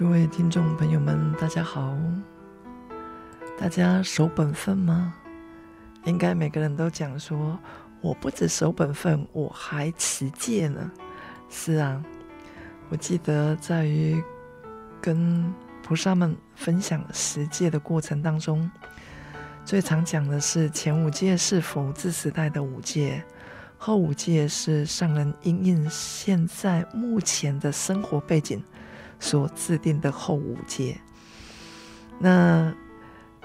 诸位听众朋友们，大家好。大家守本分吗？应该每个人都讲说，我不止守本分，我还持戒呢。是啊，我记得在于跟菩萨们分享持戒的过程当中，最常讲的是前五戒是佛治时代的五戒，后五戒是上人因应现在目前的生活背景所制定的后五戒。那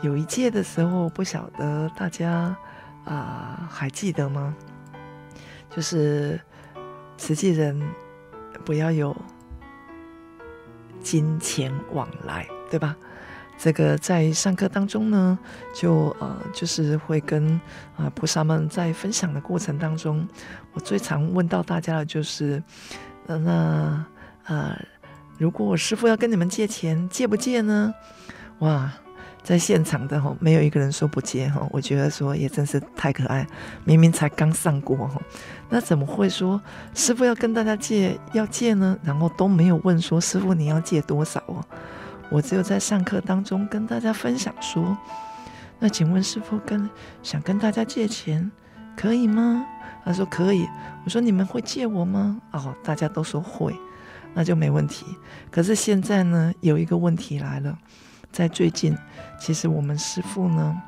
有一戒的时候，不晓得大家啊、还记得吗？就是实际人不要有金钱往来，对吧？这个在上课当中呢，就呃就是会跟啊、菩萨们在分享的过程当中，我最常问到大家的就是，呃、那呃如果我师傅要跟你们借钱，借不借呢？哇！在现场的吼，没有一个人说不借哈，我觉得说也真是太可爱。明明才刚上过哈，那怎么会说师傅要跟大家借要借呢？然后都没有问说师傅你要借多少哦？我只有在上课当中跟大家分享说，那请问师傅跟想跟大家借钱可以吗？他说可以。我说你们会借我吗？哦，大家都说会，那就没问题。可是现在呢，有一个问题来了。在最近，其实我们师父呢，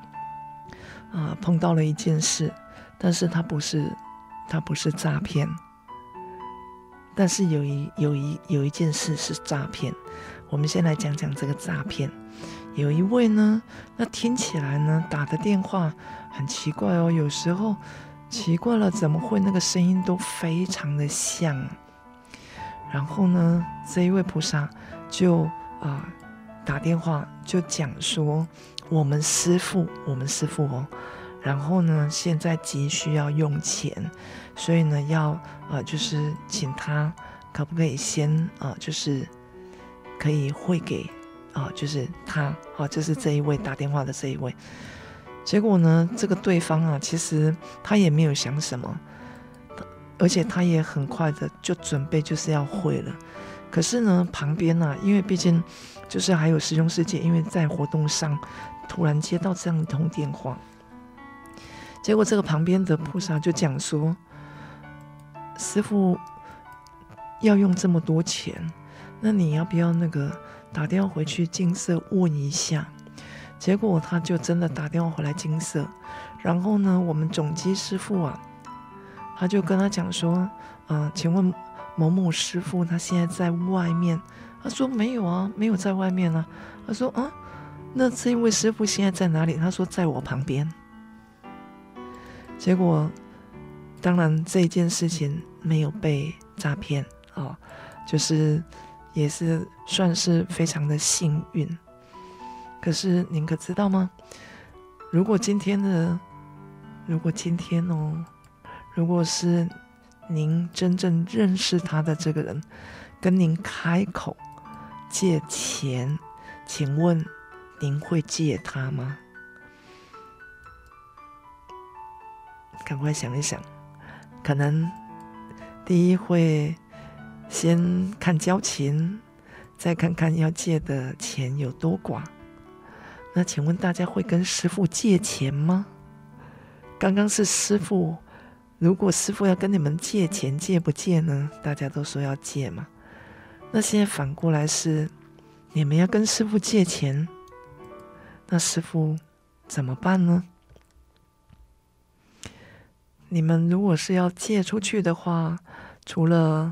啊、碰到了一件事，但是他不是，他不是诈骗，但是有一有一有一件事是诈骗。我们先来讲讲这个诈骗。有一位呢，那听起来呢，打的电话很奇怪哦，有时候奇怪了，怎么会那个声音都非常的像？然后呢，这一位菩萨就啊。打电话就讲说，我们师父，我们师父哦，然后呢，现在急需要用钱，所以呢，要呃，就是请他可不可以先啊、就是可以汇给啊、就是他啊、就是这一位打电话的这一位。结果呢，这个对方啊，其实他也没有想什么，而且他也很快的就准备就是要会了。可是呢，旁边呢、啊，因为毕竟就是还有师兄师姐，因为在活动上突然接到这样一通电话，结果这个旁边的菩萨就讲说：“师傅要用这么多钱，那你要不要那个打电话回去精舍问一下？”结果他就真的打电话回来精舍，然后呢，我们总机师傅啊，他就跟他讲说：“啊、请问。”某某师傅他现在在外面，他说没有啊，没有在外面啊。他说啊，那这位师傅现在在哪里？他说在我旁边。结果，当然这件事情没有被诈骗啊，就是也是算是非常的幸运。可是您可知道吗？如果今天的，如果今天哦，如果是。您真正认识他的这个人，跟您开口借钱，请问您会借他吗？赶快想一想，可能第一会先看交情，再看看要借的钱有多寡。那请问大家会跟师父借钱吗？刚刚是师父。如果师傅要跟你们借钱，借不借呢？大家都说要借嘛。那现在反过来是，你们要跟师傅借钱，那师傅怎么办呢？你们如果是要借出去的话，除了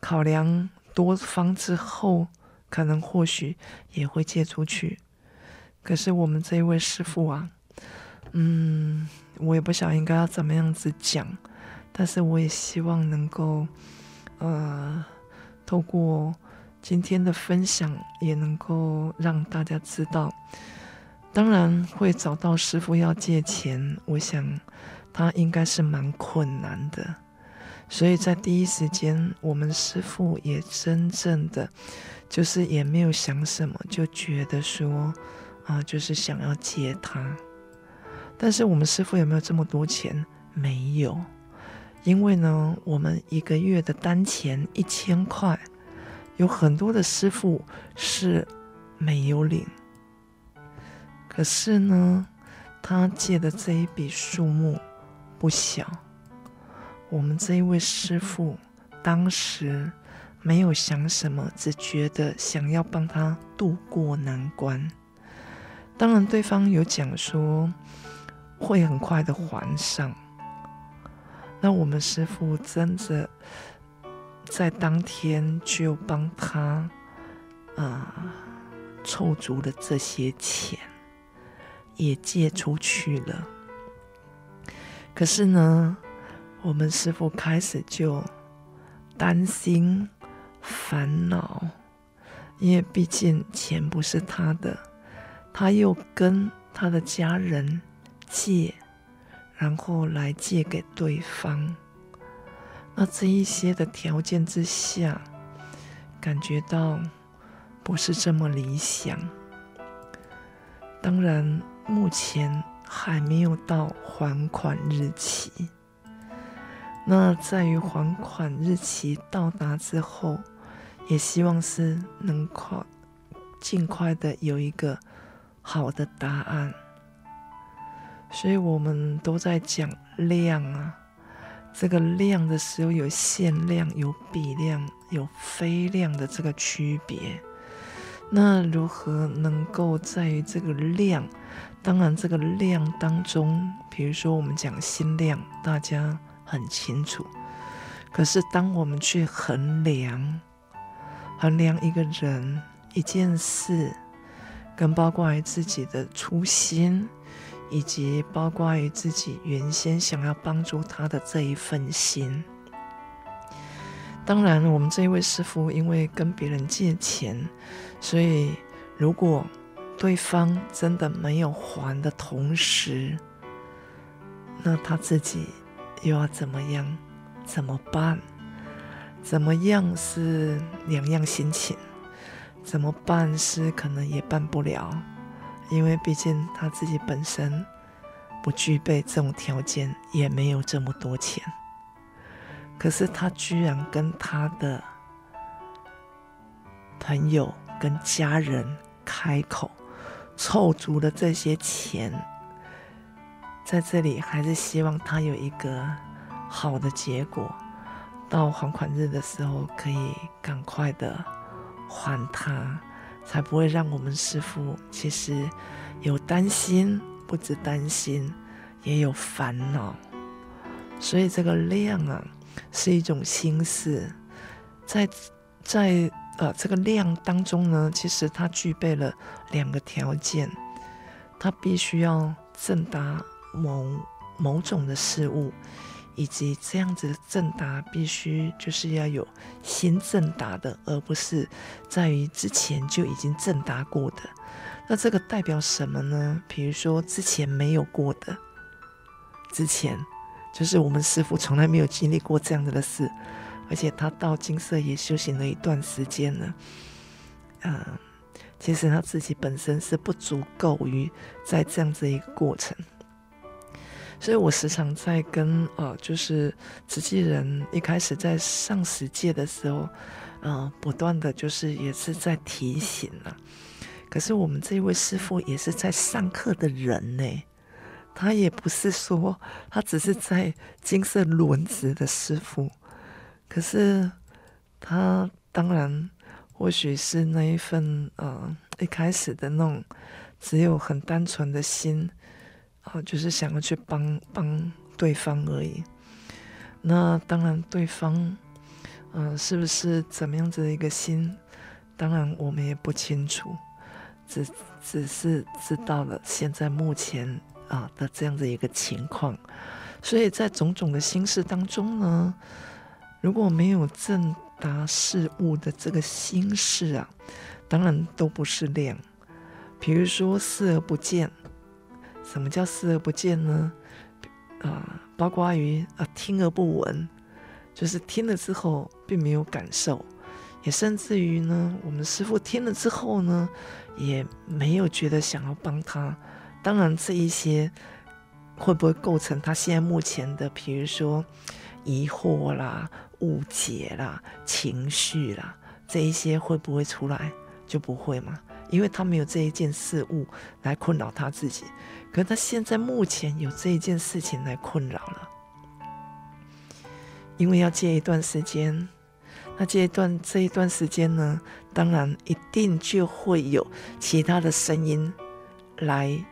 考量多方之后，可能或许也会借出去。可是我们这一位师傅啊，嗯。我也不晓得应该要怎么样子讲，但是我也希望能够，呃，透过今天的分享，也能够让大家知道，当然会找到师傅要借钱，我想他应该是蛮困难的，所以在第一时间，我们师傅也真正的就是也没有想什么，就觉得说，啊、就是想要借他。但是我们师傅有没有这么多钱？没有，因为呢，我们一个月的单钱一千块，有很多的师傅是没有领。可是呢，他借的这一笔数目不小。我们这一位师傅当时没有想什么，只觉得想要帮他渡过难关。当然，对方有讲说。会很快的还上。那我们师傅真的在当天就帮他啊凑足了这些钱，也借出去了。可是呢，我们师傅开始就担心、烦恼，因为毕竟钱不是他的，他又跟他的家人。借，然后来借给对方。那这一些的条件之下，感觉到不是这么理想。当然，目前还没有到还款日期。那在于还款日期到达之后，也希望是能快尽快的有一个好的答案。所以我们都在讲量啊，这个量的时候有限量、有比量、有非量的这个区别。那如何能够在于这个量？当然，这个量当中，比如说我们讲心量，大家很清楚。可是当我们去衡量、衡量一个人、一件事，跟包括自己的初心。以及包括于自己原先想要帮助他的这一份心。当然，我们这一位师傅因为跟别人借钱，所以如果对方真的没有还的同时，那他自己又要怎么样？怎么办？怎么样是两样心情？怎么办是可能也办不了。因为毕竟他自己本身不具备这种条件，也没有这么多钱。可是他居然跟他的朋友跟家人开口，凑足了这些钱，在这里还是希望他有一个好的结果，到还款日的时候可以赶快的还他。才不会让我们师父其实有担心，不止担心，也有烦恼。所以这个量啊，是一种心思，在在呃这个量当中呢，其实它具备了两个条件，它必须要正达某某种的事物。以及这样子的正达必须就是要有新正达的，而不是在于之前就已经正达过的。那这个代表什么呢？比如说之前没有过的，之前就是我们师傅从来没有经历过这样子的事，而且他到金色也修行了一段时间了。嗯，其实他自己本身是不足够于在这样子一个过程。所以我时常在跟呃，就是慈济人一开始在上十届的时候，嗯、呃，不断的就是也是在提醒啊。可是我们这位师傅也是在上课的人呢，他也不是说他只是在金色轮子的师傅，可是他当然或许是那一份呃一开始的那种只有很单纯的心啊、就是想要去帮帮对方而已。那当然对方嗯、是不是怎么样子的一个心？当然我们也不清楚，只只是知道了现在目前。啊的这样的一个情况，所以在种种的心事当中呢，如果没有正达事物的这个心事啊，当然都不是量。比如说视而不见，什么叫视而不见呢？啊，包括于啊听而不闻，就是听了之后并没有感受，也甚至于呢，我们师傅听了之后呢，也没有觉得想要帮他。当然，这一些会不会构成他现在目前的，比如说疑惑啦、误解啦、情绪啦，这一些会不会出来？就不会嘛，因为他没有这一件事物来困扰他自己。可是他现在目前有这一件事情来困扰了，因为要借一段时间，那这一段这一段时间呢，当然一定就会有其他的声音来。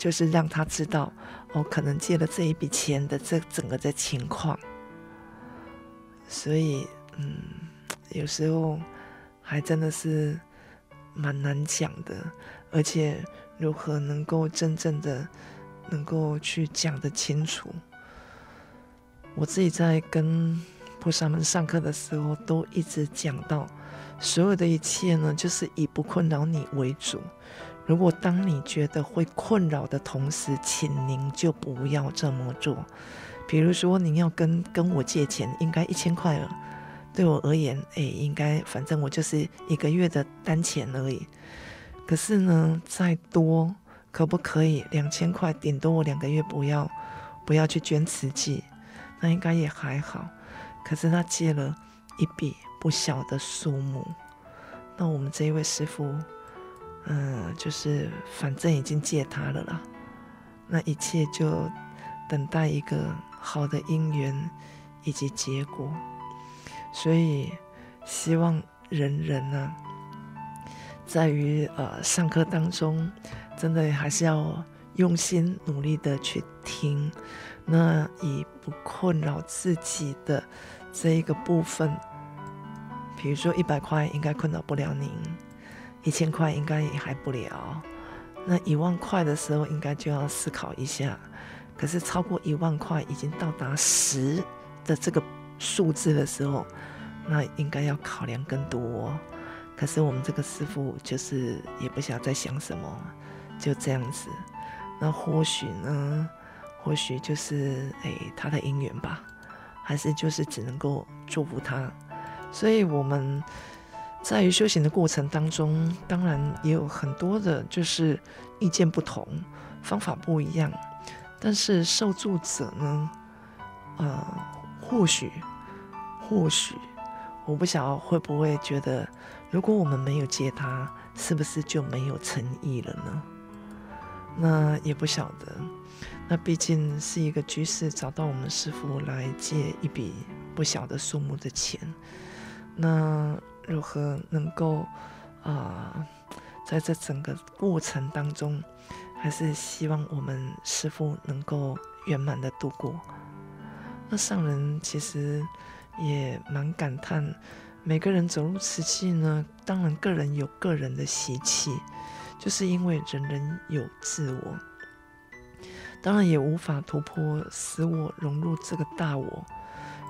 就是让他知道，哦，可能借了这一笔钱的这整个的情况，所以，嗯，有时候还真的是蛮难讲的，而且如何能够真正的能够去讲得清楚，我自己在跟菩萨们上课的时候，都一直讲到，所有的一切呢，就是以不困扰你为主。如果当你觉得会困扰的同时，请您就不要这么做。比如说，您要跟跟我借钱，应该一千块了，对我而言，哎，应该反正我就是一个月的单钱而已。可是呢，再多可不可以两千块？顶多我两个月不要不要去捐慈济，那应该也还好。可是他借了一笔不小的数目，那我们这一位师傅。嗯，就是反正已经借他了啦，那一切就等待一个好的因缘以及结果。所以希望人人呢、在于呃上课当中，真的还是要用心努力的去听，那以不困扰自己的这一个部分，比如说一百块应该困扰不了您。一千块应该也还不了，那一万块的时候应该就要思考一下。可是超过一万块已经到达十的这个数字的时候，那应该要考量更多。可是我们这个师傅就是也不晓得在想什么，就这样子。那或许呢，或许就是哎他的姻缘吧，还是就是只能够祝福他。所以我们。在于修行的过程当中，当然也有很多的，就是意见不同，方法不一样。但是受助者呢，呃，或许，或许，我不晓得会不会觉得，如果我们没有借他，是不是就没有诚意了呢？那也不晓得。那毕竟是一个居士找到我们师傅来借一笔不小的数目的钱，那。如何能够啊、在这整个过程当中，还是希望我们师傅能够圆满的度过。那上人其实也蛮感叹，每个人走入瓷器呢，当然个人有个人的习气，就是因为人人有自我，当然也无法突破使我融入这个大我。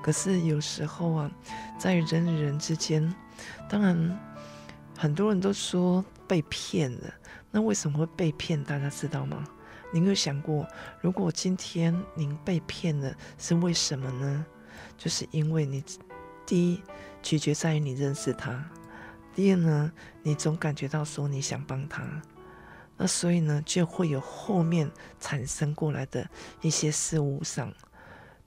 可是有时候啊，在人与人之间。当然，很多人都说被骗了。那为什么会被骗？大家知道吗？您有想过，如果今天您被骗了，是为什么呢？就是因为你第一取决在于你认识他，第二呢，你总感觉到说你想帮他，那所以呢，就会有后面产生过来的一些事物上。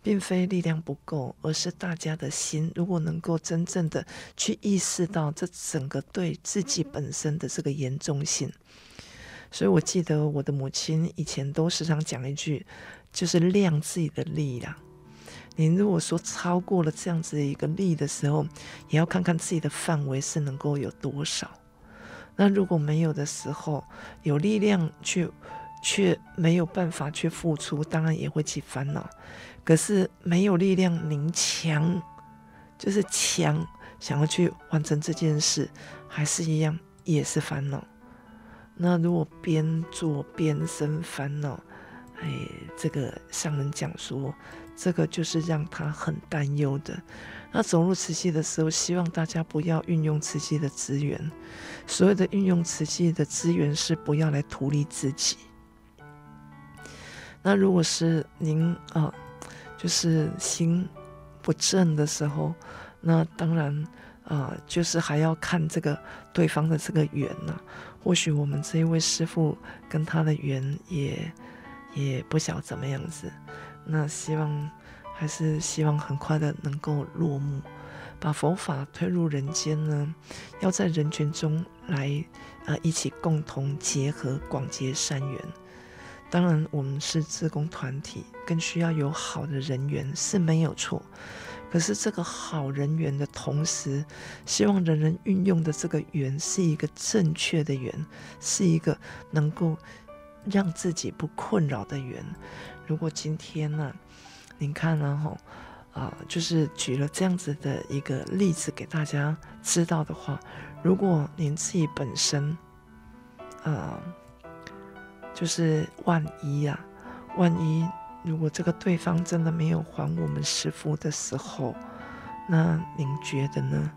并非力量不够，而是大家的心如果能够真正的去意识到这整个对自己本身的这个严重性，所以我记得我的母亲以前都时常讲一句，就是量自己的力量。您如果说超过了这样子的一个力的时候，也要看看自己的范围是能够有多少。那如果没有的时候，有力量却却没有办法去付出，当然也会起烦恼。可是没有力量，您强就是强，想要去完成这件事，还是一样，也是烦恼。那如果边做边生烦恼，哎，这个上人讲说。这个就是让他很担忧的。那走入慈济的时候，希望大家不要运用慈济的资源。所有的运用慈济的资源，是不要来图利自己。那如果是您啊，就是心不正的时候，那当然啊，就是还要看这个对方的这个缘呐、或许我们这一位师傅跟他的缘也也不晓怎么样子。那希望还是希望很快的能够落幕，把佛法推入人间呢，要在人群中来，呃，一起共同结合广结善缘。当然，我们是自工团体，更需要有好的人缘是没有错。可是这个好人缘的同时，希望人人运用的这个缘是一个正确的缘，是一个能够让自己不困扰的缘。如果今天呢、您看呢，吼，啊，就是举了这样子的一个例子给大家知道的话，如果您自己本身，呃，就是万一啊，万一如果这个对方真的没有还我们师傅的时候，那您觉得呢？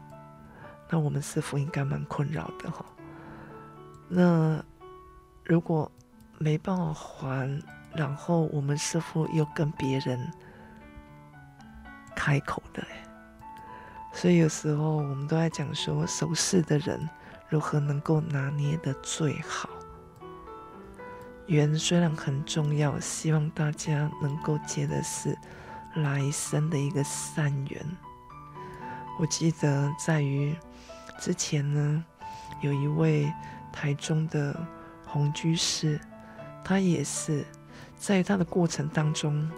那我们师傅应该蛮困扰的哈。那如果没办法还，然后我们师父又跟别人开口的，所以有时候我们都在讲说，熟识的人如何能够拿捏得最好。缘虽然很重要，希望大家能够结的是来生的一个善缘。我记得在于之前呢，有一位台中的红居士，他也是。在他的过程当中，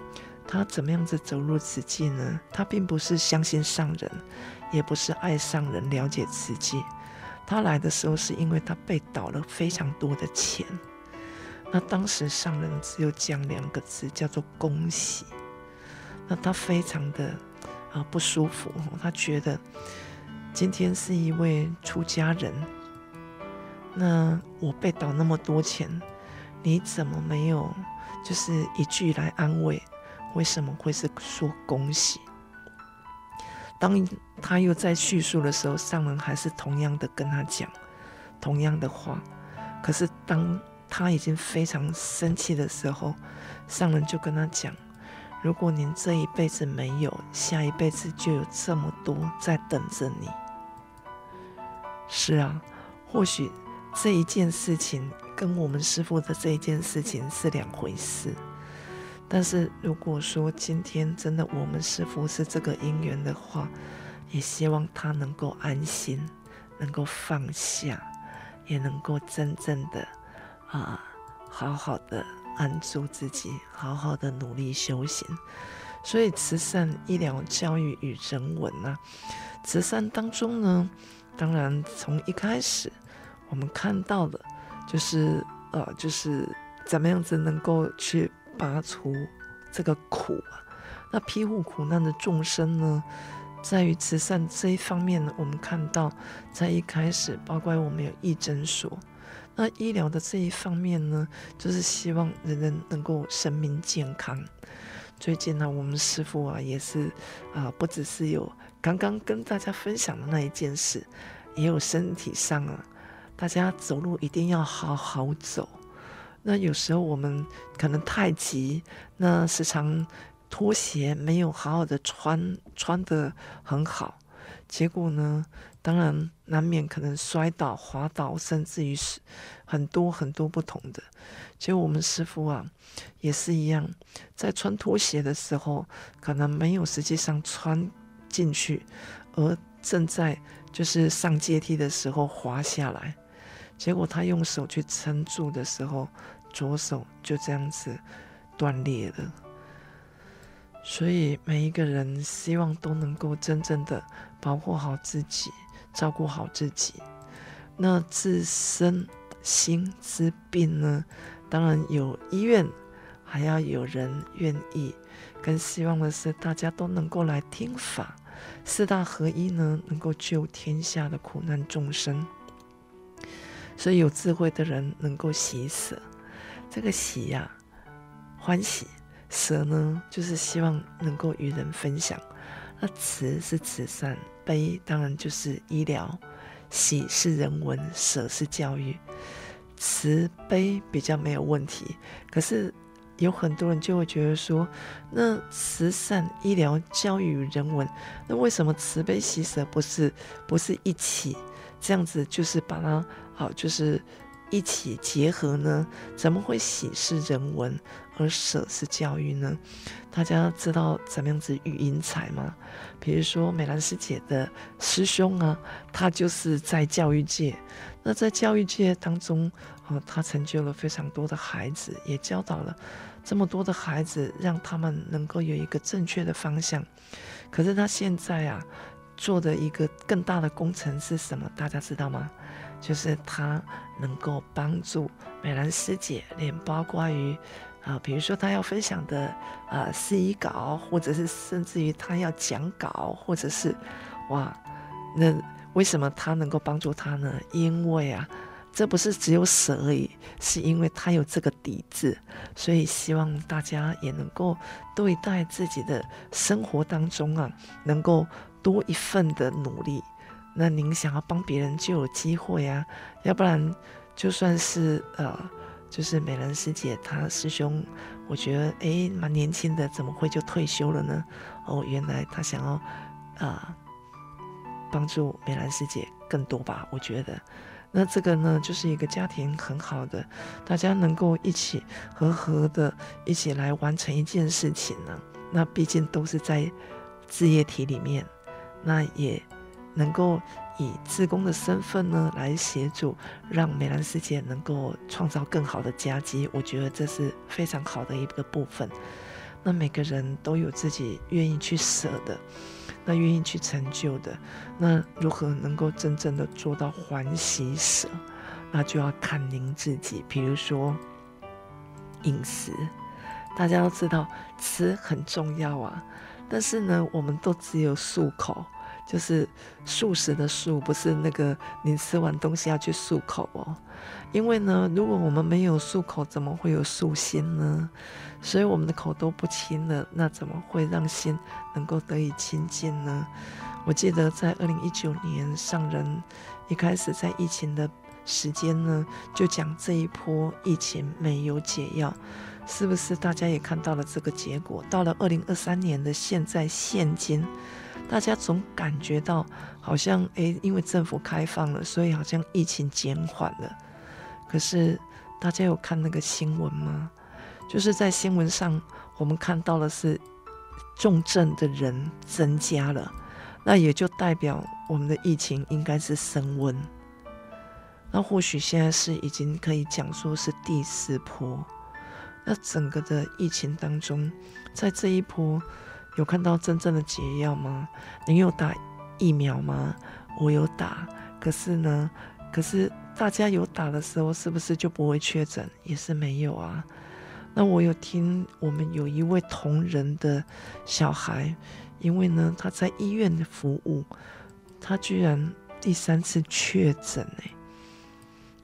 他怎么样子走入慈济呢？他并不是相信上人，也不是爱上人，了解慈济。他来的时候是因为他被倒了非常多的钱。那当时上人只有讲两个字，叫做恭喜。那他非常的啊不舒服，他觉得今天是一位出家人，那我被倒那么多钱，你怎么没有？就是一句来安慰，为什么会是说恭喜？当他又在叙述的时候，上人还是同样的跟他讲同样的话。可是当他已经非常生气的时候，上人就跟他讲：如果您这一辈子没有，下一辈子就有这么多在等着你。是啊，或许这一件事情。跟我们师父的这一件事情是两回事，但是如果说今天真的我们师父是这个因缘的话，也希望他能够安心，能够放下，也能够真正的啊，好好的安住自己，好好的努力修行。所以慈善、医疗、教育与人文呢、慈善当中呢，当然从一开始我们看到的。就是呃，就是怎么样子能够去拔除这个苦啊？那庇护苦难的众生呢，在于慈善这一方面呢，我们看到在一开始，包括我们有义诊所，那医疗的这一方面呢，就是希望人人能够生命健康。最近呢，我们师父啊，也是啊、不只是有刚刚跟大家分享的那一件事，也有身体上啊。大家走路一定要好好走。那有时候我们可能太急，那时常拖鞋没有好好的穿，穿的很好，结果呢，当然难免可能摔倒、滑倒，甚至于是很多很多不同的。结果我们师傅啊，也是一样，在穿拖鞋的时候，可能没有实际上穿进去，而正在就是上阶梯的时候滑下来。结果他用手去撑住的时候，左手就这样子断裂了。所以每一个人希望都能够真正的保护好自己，照顾好自己。那自身心之病呢，当然有医院，还要有人愿意。更希望的是大家都能够来听法，四大合一呢，能够救天下的苦难众生。所以有智慧的人能够喜舍，这个喜呀、啊，欢喜；舍呢，就是希望能够与人分享。那慈是慈善，悲当然就是医疗，喜是人文，舍是教育。慈悲比较没有问题，可是有很多人就会觉得说，那慈善、医疗、教育、人文，那为什么慈悲喜舍不是不是一起？这样子就是把它。好，就是一起结合呢？怎么会喜是人文，而舍是教育呢？大家知道怎么样子育英才吗？比如说美兰师姐的师兄啊，他就是在教育界。那在教育界当中，啊，他成就了非常多的孩子，也教导了这么多的孩子，让他们能够有一个正确的方向。可是他现在啊，做的一个更大的工程是什么？大家知道吗？就是他能够帮助美兰师姐，连包括于啊，比如说他要分享的啊司仪稿，或者是甚至于他要讲稿，或者是哇，那为什么他能够帮助他呢？因为啊，这不是只有舍而已，是因为他有这个底子，所以希望大家也能够对待自己的生活当中啊，能够多一份的努力。那您想要帮别人就有机会啊，要不然就算是呃，就是美兰师姐她师兄，我觉得诶蛮年轻的，怎么会就退休了呢？哦，原来他想要啊帮助美兰师姐更多吧？我觉得，那这个呢就是一个家庭很好的，大家能够一起和和的一起来完成一件事情呢。那毕竟都是在事业体里面，那也。能够以志工的身份呢，来协助，让美兰世界能够创造更好的佳绩，我觉得这是非常好的一个部分。那每个人都有自己愿意去舍的，那愿意去成就的，那如何能够真正的做到欢喜舍，那就要看您自己。比如说饮食，大家都知道吃很重要啊，但是呢，我们都只有漱口。就是漱食的漱，不是那个你吃完东西要去漱口哦。因为呢，如果我们没有漱口，怎么会有漱心呢？所以我们的口都不清了，那怎么会让心能够得以清净呢？我记得在二零一九年上人一开始在疫情的时间呢，就讲这一波疫情没有解药，是不是？大家也看到了这个结果。到了二零二三年的现在现今。大家总感觉到好像诶，因为政府开放了，所以好像疫情减缓了。可是大家有看那个新闻吗？就是在新闻上，我们看到的是重症的人增加了，那也就代表我们的疫情应该是升温。那或许现在是已经可以讲说是第四波。那整个的疫情当中，在这一波。有看到真正的解药吗？你有打疫苗吗？我有打，可是呢，可是大家有打的时候，是不是就不会确诊？也是没有啊。那我有听我们有一位同仁的小孩，因为呢他在医院的服务，他居然第三次确诊哎，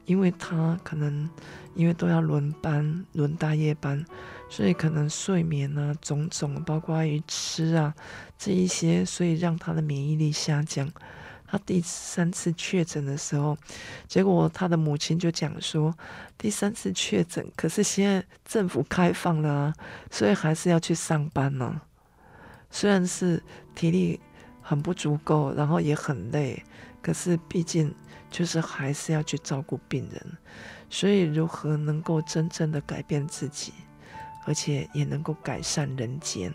因为他可能因为都要轮班，轮大夜班。所以可能睡眠啊，种种，包括于吃啊这一些，所以让他的免疫力下降。他第三次确诊的时候，结果他的母亲就讲说，第三次确诊，可是现在政府开放了啊，所以还是要去上班呢。虽然是体力很不足够，然后也很累，可是毕竟就是还是要去照顾病人。所以如何能够真正的改变自己？而且也能够改善人间。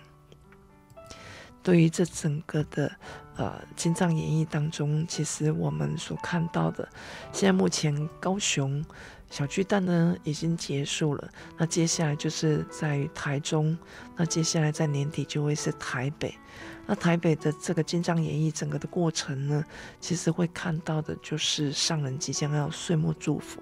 对于这整个的呃《金藏演义》当中，其实我们所看到的，现在目前高雄小巨蛋呢已经结束了，那接下来就是在台中，那接下来在年底就会是台北。那台北的这个《金藏演义》整个的过程呢，其实会看到的就是上人即将要岁末祝福，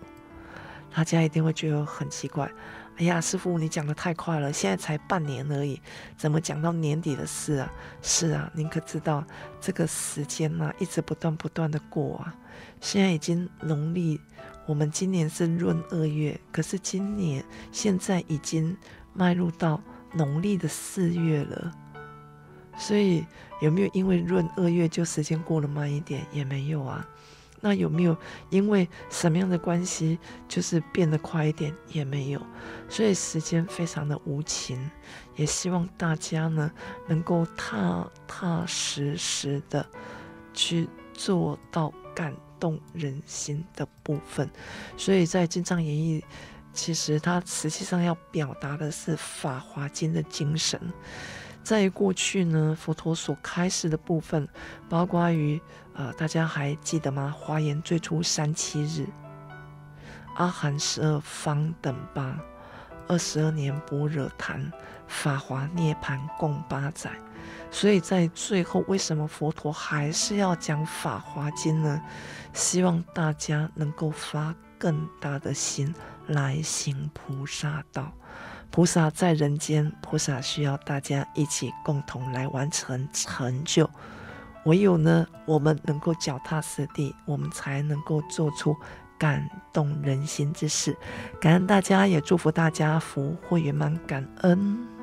大家一定会觉得很奇怪。哎呀，师傅，你讲得太快了，现在才半年而已，怎么讲到年底的事啊？是啊，您可知道这个时间呐、啊，一直不断不断的过啊。现在已经农历，我们今年是闰二月，可是今年现在已经迈入到农历的四月了。所以有没有因为闰二月就时间过得慢一点？也没有啊。那有没有因为什么样的关系，就是变得快一点？也没有，所以时间非常的无情。也希望大家呢，能够踏踏实实的去做到感动人心的部分。所以在《金藏演义》，其实它实际上要表达的是《法华经》的精神。在过去呢，佛陀所开示的部分，包括于呃，大家还记得吗？华严最初三七日，阿含十二方等八，二十二年般若谈，法华涅槃共八载。所以在最后，为什么佛陀还是要讲《法华经》呢？希望大家能够发更大的心来行菩萨道。菩萨在人间，菩萨需要大家一起共同来完成成就。唯有呢，我们能够脚踏实地，我们才能够做出感动人心之事。感恩大家，也祝福大家福慧圆满，感恩。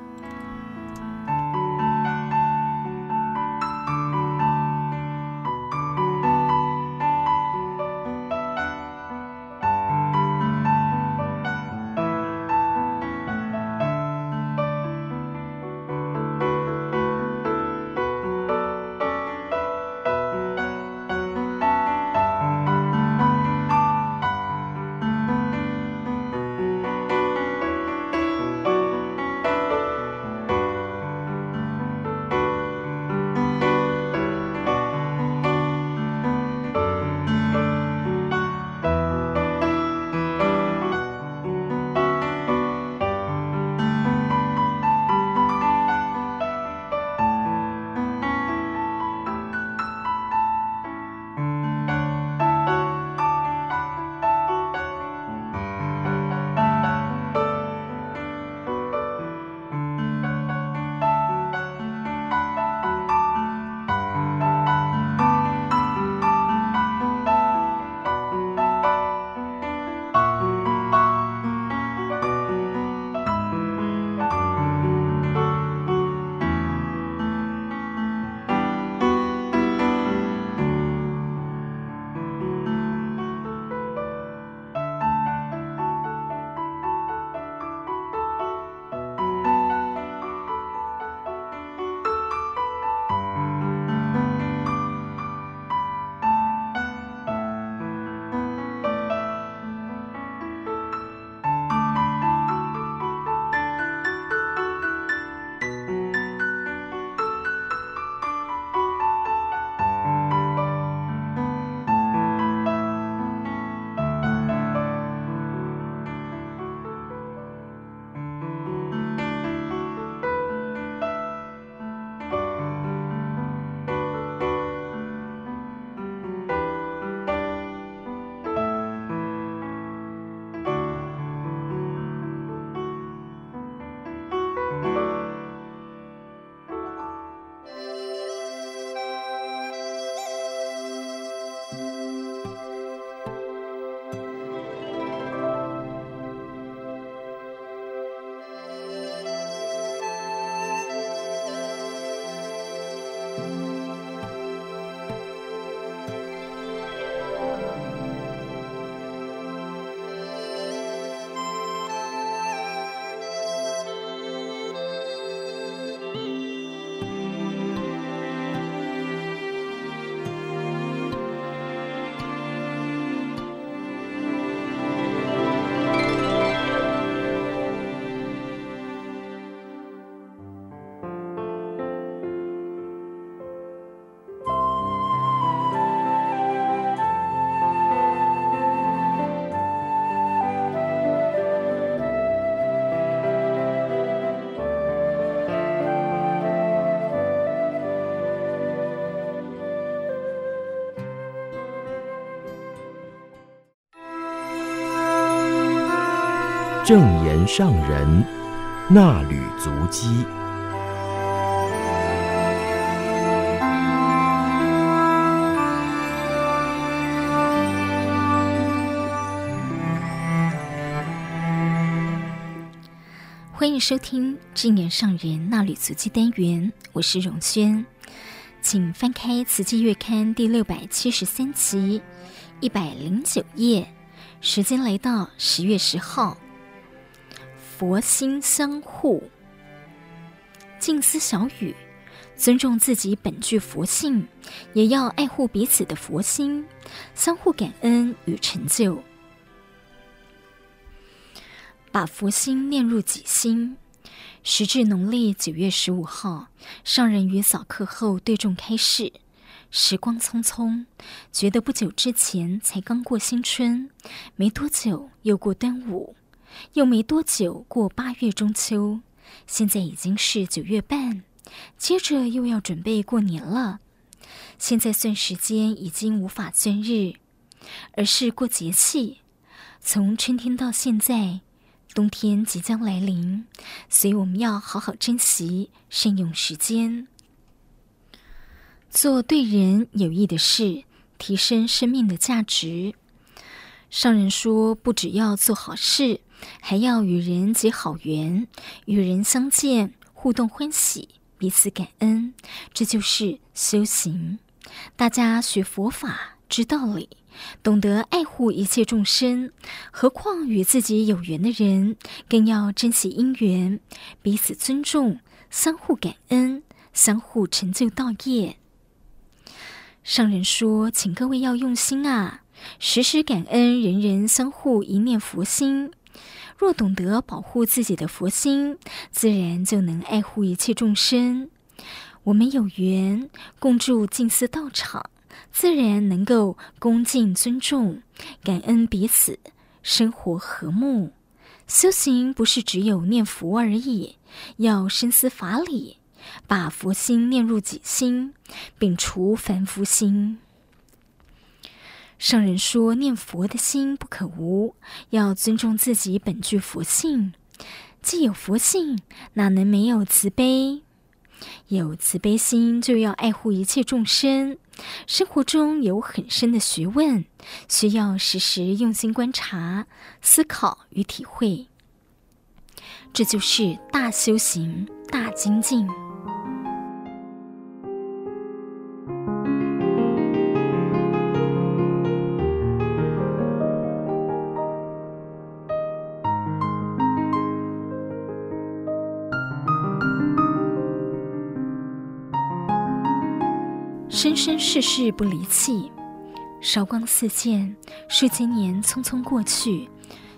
正言上人那履足迹。欢迎收听正言上人那履足迹单元，我是荣轩，请翻开《慈济月刊》第六百七十三期一百零九页，时间来到十月十号。佛心相护，静思小语，尊重自己本具佛性，也要爱护彼此的佛心，相互感恩与成就。把佛心念入己心。时至农历九月十五号，上人于早课后对众开示：时光匆匆，觉得不久之前才刚过新春，没多久又过端午，又没多久过八月中秋，现在已经是九月半，接着又要准备过年了。现在算时间已经无法算日，而是过节气。从春天到现在。冬天即将来临，所以我们要好好珍惜，善用时间，做对人有益的事，提升生命的价值。上人说，不只要做好事，还要与人结好缘，与人相见互动欢喜，彼此感恩，这就是修行。大家学佛法，知道理。懂得爱护一切众生，何况与自己有缘的人，更要珍惜因缘，彼此尊重，相互感恩，相互成就道业。上人说，请各位要用心啊，时时感恩，人人相互一念佛心。若懂得保护自己的佛心，自然就能爱护一切众生。我们有缘共住静思道场。自然能够恭敬尊重、感恩彼此，生活和睦。修行不是只有念佛而已，要深思法理，把佛心念入己心，摒除凡夫心。上人说，念佛的心不可无，要尊重自己本具佛性。既有佛性，哪能没有慈悲？有慈悲心，就要爱护一切众生。生活中有很深的学问，需要时时用心观察、思考与体会。这就是大修行、大精进。生生世世不离弃，韶光似箭，数千年匆匆过去，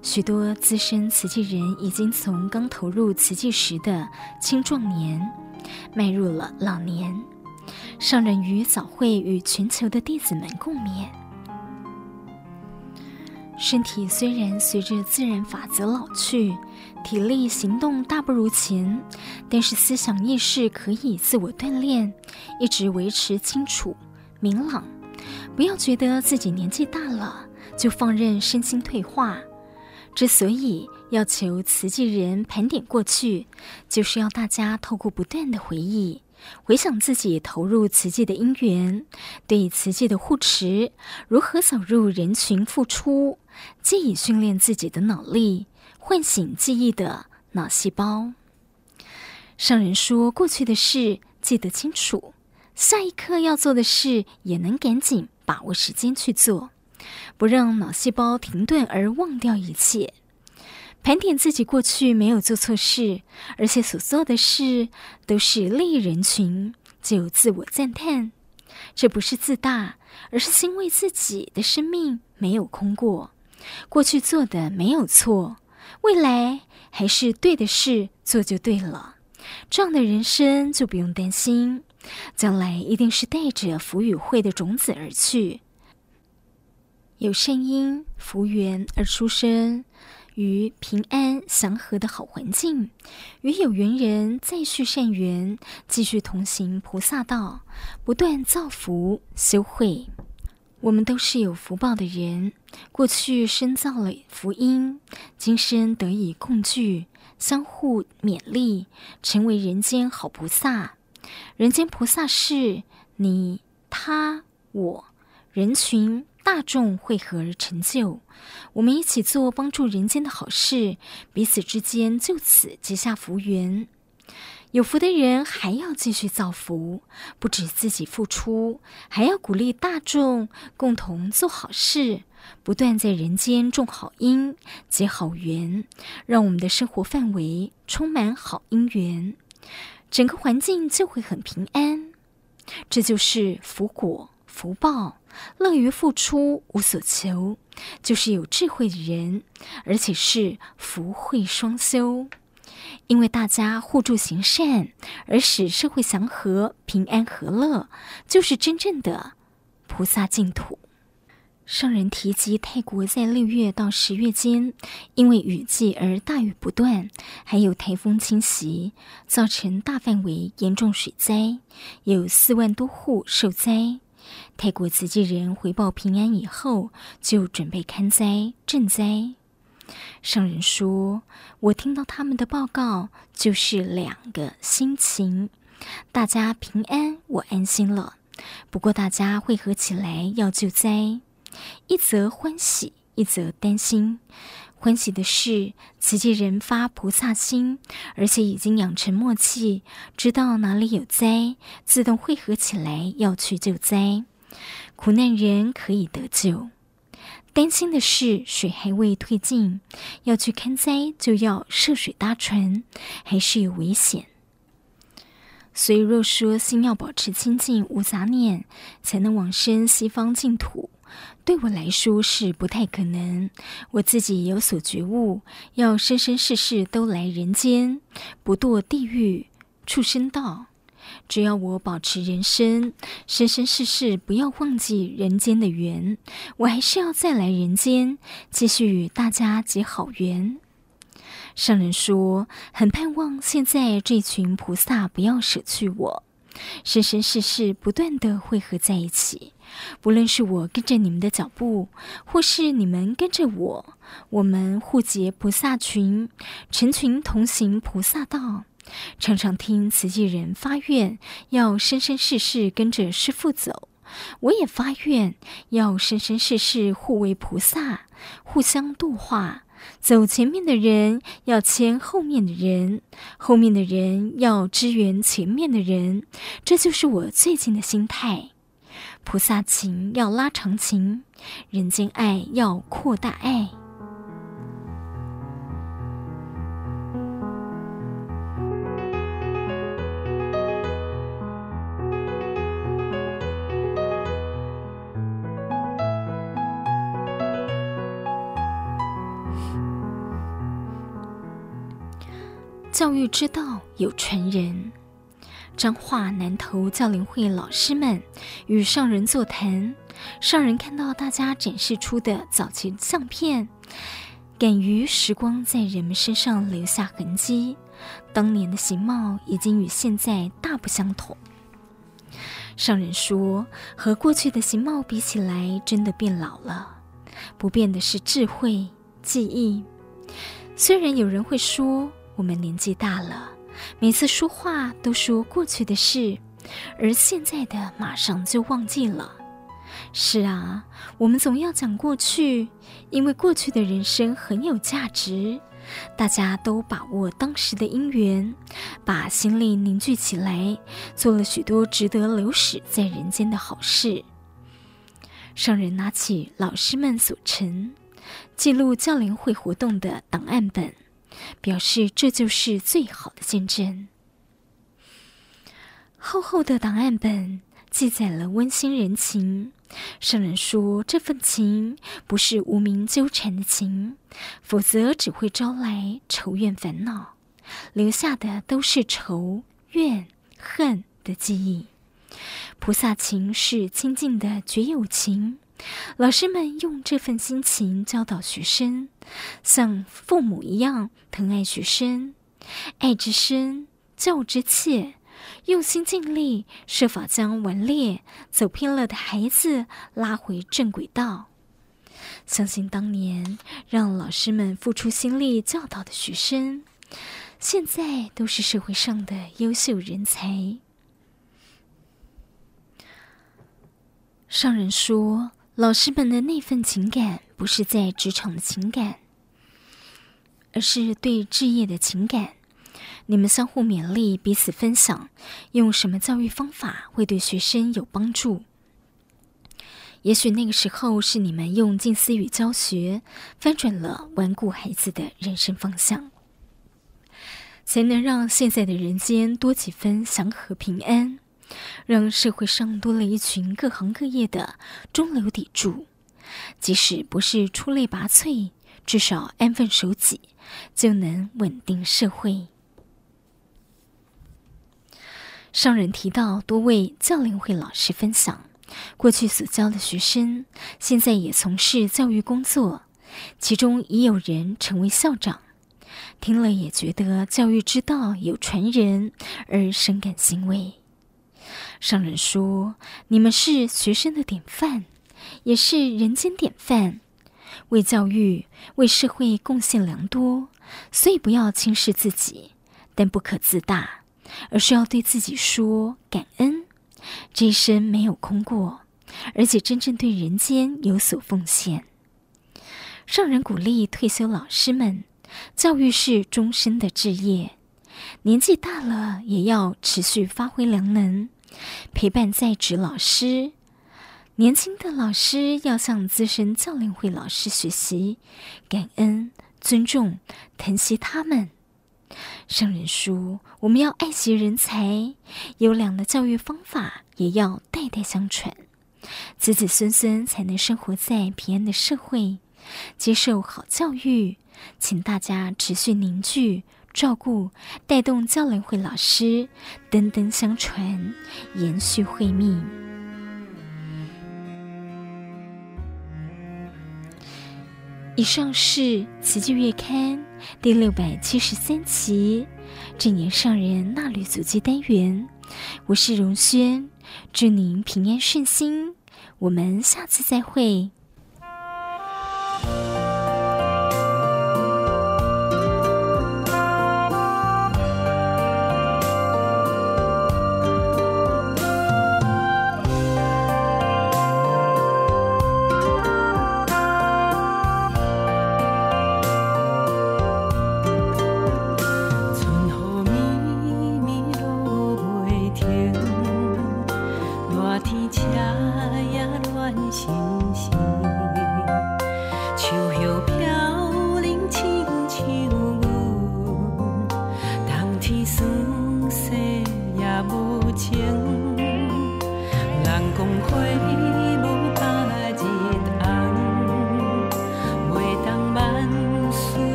许多资深瓷器人已经从刚投入瓷器时的青壮年，迈入了老年。上人于早会与全球的弟子们共勉。身体虽然随着自然法则老去，体力行动大不如前，但是思想意识可以自我锻炼，一直维持清楚明朗。不要觉得自己年纪大了就放任身心退化。之所以要求慈济人盘点过去，就是要大家透过不断的回忆。回想自己投入慈济的因缘，对慈济的护持，如何走入人群付出，借以训练自己的脑力，唤醒记忆的脑细胞。上人说，过去的事记得清楚，下一刻要做的事也能赶紧把握时间去做，不让脑细胞停顿而忘掉一切。盘点自己过去没有做错事，而且所做的事都是利益人群，就自我赞叹。这不是自大，而是欣慰自己的生命没有空过。过去做的没有错，未来还是对的事做就对了。这样的人生就不用担心，将来一定是带着福与慧的种子而去，有善因福缘而出生。于平安祥和的好环境，与有缘人再续善缘，继续同行菩萨道，不断造福修慧。我们都是有福报的人，过去深造了福音，今生得以共聚，相互勉励，成为人间好菩萨。人间菩萨是你、他、我，人群大众汇合而成就。我们一起做帮助人间的好事，彼此之间就此结下福缘。有福的人还要继续造福，不止自己付出，还要鼓励大众共同做好事，不断在人间种好因、结好缘，让我们的生活范围充满好姻缘，整个环境就会很平安。这就是福果、福报，乐于付出、无所求，就是有智慧的人，而且是福慧双修。因为大家互助行善，而使社会祥和、平安和乐，就是真正的菩萨净土。上人提及泰国在六月到十月间，因为雨季而大雨不断，还有台风侵袭，造成大范围严重水灾，有四万多户受灾。泰国慈济人回报平安以后，就准备勘灾赈灾。圣人说：“我听到他们的报告，就是两个心情。大家平安，我安心了。不过大家汇合起来要救灾，一则欢喜，一则担心。欢喜的是，慈济人发菩萨心，而且已经养成默契，知道哪里有灾，自动汇合起来要去救灾。苦难人可以得救。”担心的是，水还未退尽，要去勘灾，就要涉水搭船，还是有危险。所以若说心要保持清净无杂念，才能往生西方净土，对我来说是不太可能。我自己有所觉悟，要生生世世都来人间，不堕地狱、畜生道。只要我保持人生，生生世世不要忘记人间的缘，我还是要再来人间，继续与大家结好缘。上人说，很盼望现在这群菩萨不要舍去我，生生世世不断地汇合在一起。不论是我跟着你们的脚步，或是你们跟着我，我们互结菩萨群，成群同行菩萨道。常常听慈济人发愿，要生生世世跟着师父走。我也发愿，要生生世世互为菩萨，互相度化。走前面的人要牵后面的人，后面的人要支援前面的人。这就是我最近的心态。菩萨情要拉长情，人间爱要扩大爱。教育之道有传人，彰化南投教灵会老师们与上人座谈，上人看到大家展示出的早期相片，感于时光在人们身上留下痕迹，当年的形貌已经与现在大不相同。上人说，和过去的形貌比起来，真的变老了，不变的是智慧、记忆。虽然有人会说，我们年纪大了，每次说话都说过去的事，而现在的马上就忘记了。是啊，我们总要讲过去，因为过去的人生很有价值。大家都把握当时的因缘，把心力凝聚起来，做了许多值得留史在人间的好事。上人拿起老师们所陈记录教联会活动的档案本。表示这就是最好的见证。厚厚的档案本记载了温馨人情。圣人说，这份情不是无名纠缠的情，否则只会招来仇怨烦恼，留下的都是仇怨恨的记忆。菩萨情是亲近的觉有情。老师们用这份心情教导学生，像父母一样疼爱学生，爱之深，教之切，用心尽力，设法将顽劣、走偏了的孩子拉回正轨道。相信当年让老师们付出心力教导的学生，现在都是社会上的优秀人才。上人说，老师们的那份情感，不是在职场的情感，而是对志业的情感。你们相互勉励，彼此分享，用什么教育方法会对学生有帮助？也许那个时候是你们用近思语教学，翻转了顽固孩子的人生方向，才能让现在的人间多几分祥和平安，让社会上多了一群各行各业的中流砥柱，即使不是出类拔萃，至少安分守己，就能稳定社会。上人提到多位教龄会老师分享，过去所教的学生，现在也从事教育工作，其中已有人成为校长。听了也觉得教育之道有传人，而深感欣慰。上人说：“你们是学生的典范，也是人间典范，为教育、为社会贡献良多，所以不要轻视自己，但不可自大。”而是要对自己说感恩，这一生没有空过，而且真正对人间有所奉献。上人鼓励退休老师们，教育是终身的志业，年纪大了也要持续发挥良能，陪伴在职老师。年轻的老师要向资深教练会老师学习，感恩、尊重、疼惜他们。圣人说：“我们要爱惜人才，优良的教育方法也要代代相传，子子孙孙才能生活在平安的社会，接受好教育。请大家持续凝聚、照顾、带动教联会老师，代代相传，延续慧命。”以上是《慈济月刊》第六百七十三期证严上人纳履足迹单元，我是荣轩，祝您平安顺心，我们下次再会。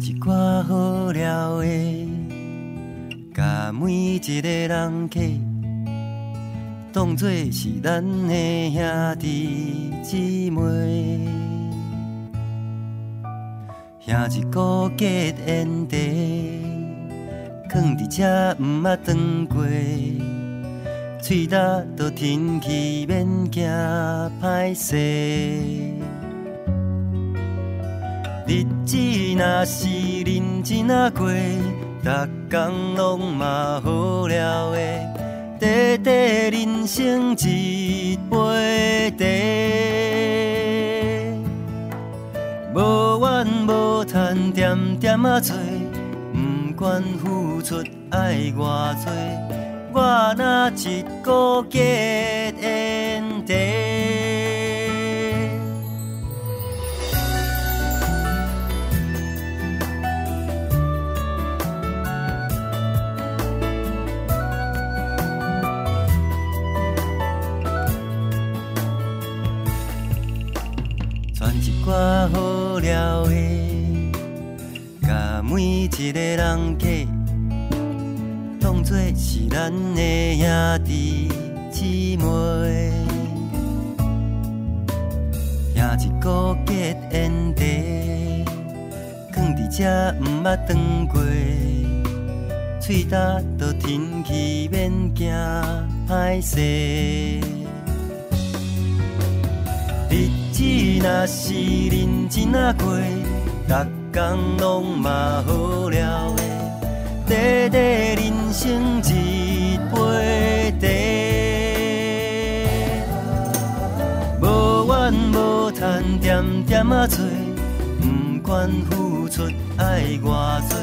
一挂好了的，甲每一个人客，当作是咱的兄弟姊妹，兄一个结缘地，囥伫遮毋捌转过，喙焦都天气免惊歹势。日子若是认真啊过，逐工拢嘛好了的，短短人生一杯茶，无怨无叹，点点啊做，不管付出爱偌多，我若一个结缘地。我好了的，甲每一个人客，当作是咱的兄弟姊妹，行一个结缘地，囥伫这毋捌转过，喙焦都天气免惊歹势，日子若是认真啊过，逐工拢嘛好了的。短短人生一杯茶，无怨无叹，点点仔做，不管付出爱偌多，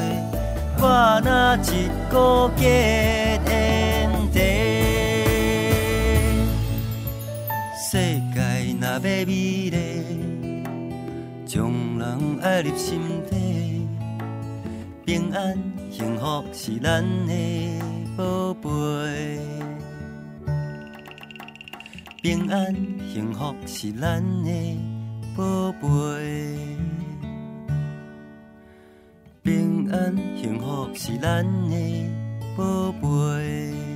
我若一个结美丽，将人爱入心底，平安。幸福是咱的宝贝，平安幸福是咱的宝贝，平安幸福是咱的宝贝。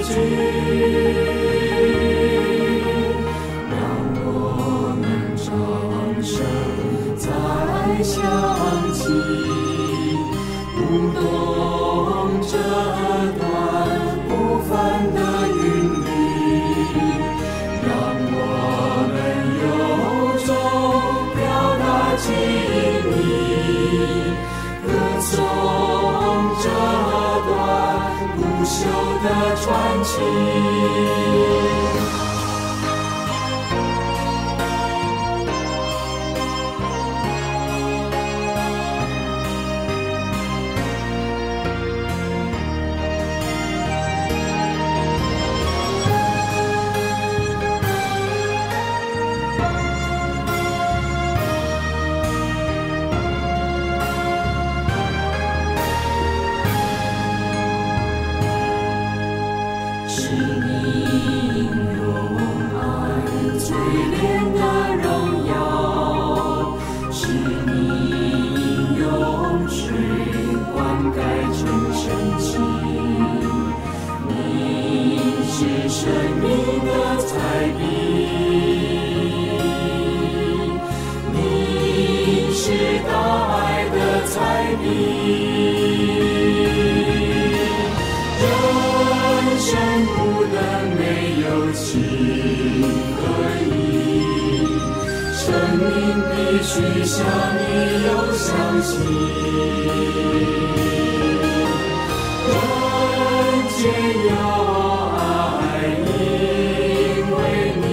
最一曲相依又相惜，人间有爱，因为你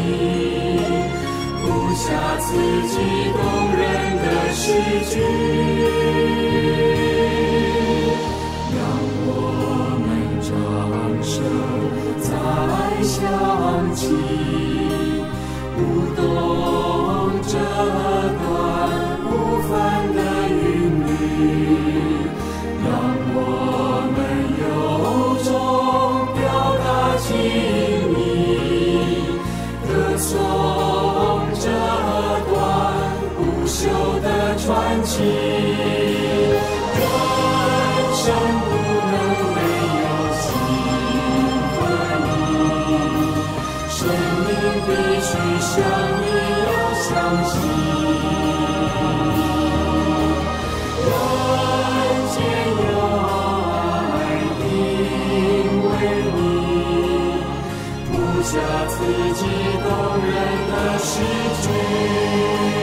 谱下此景动人的诗句。让我们掌声再响起。折断不凡的云雨是动人的诗句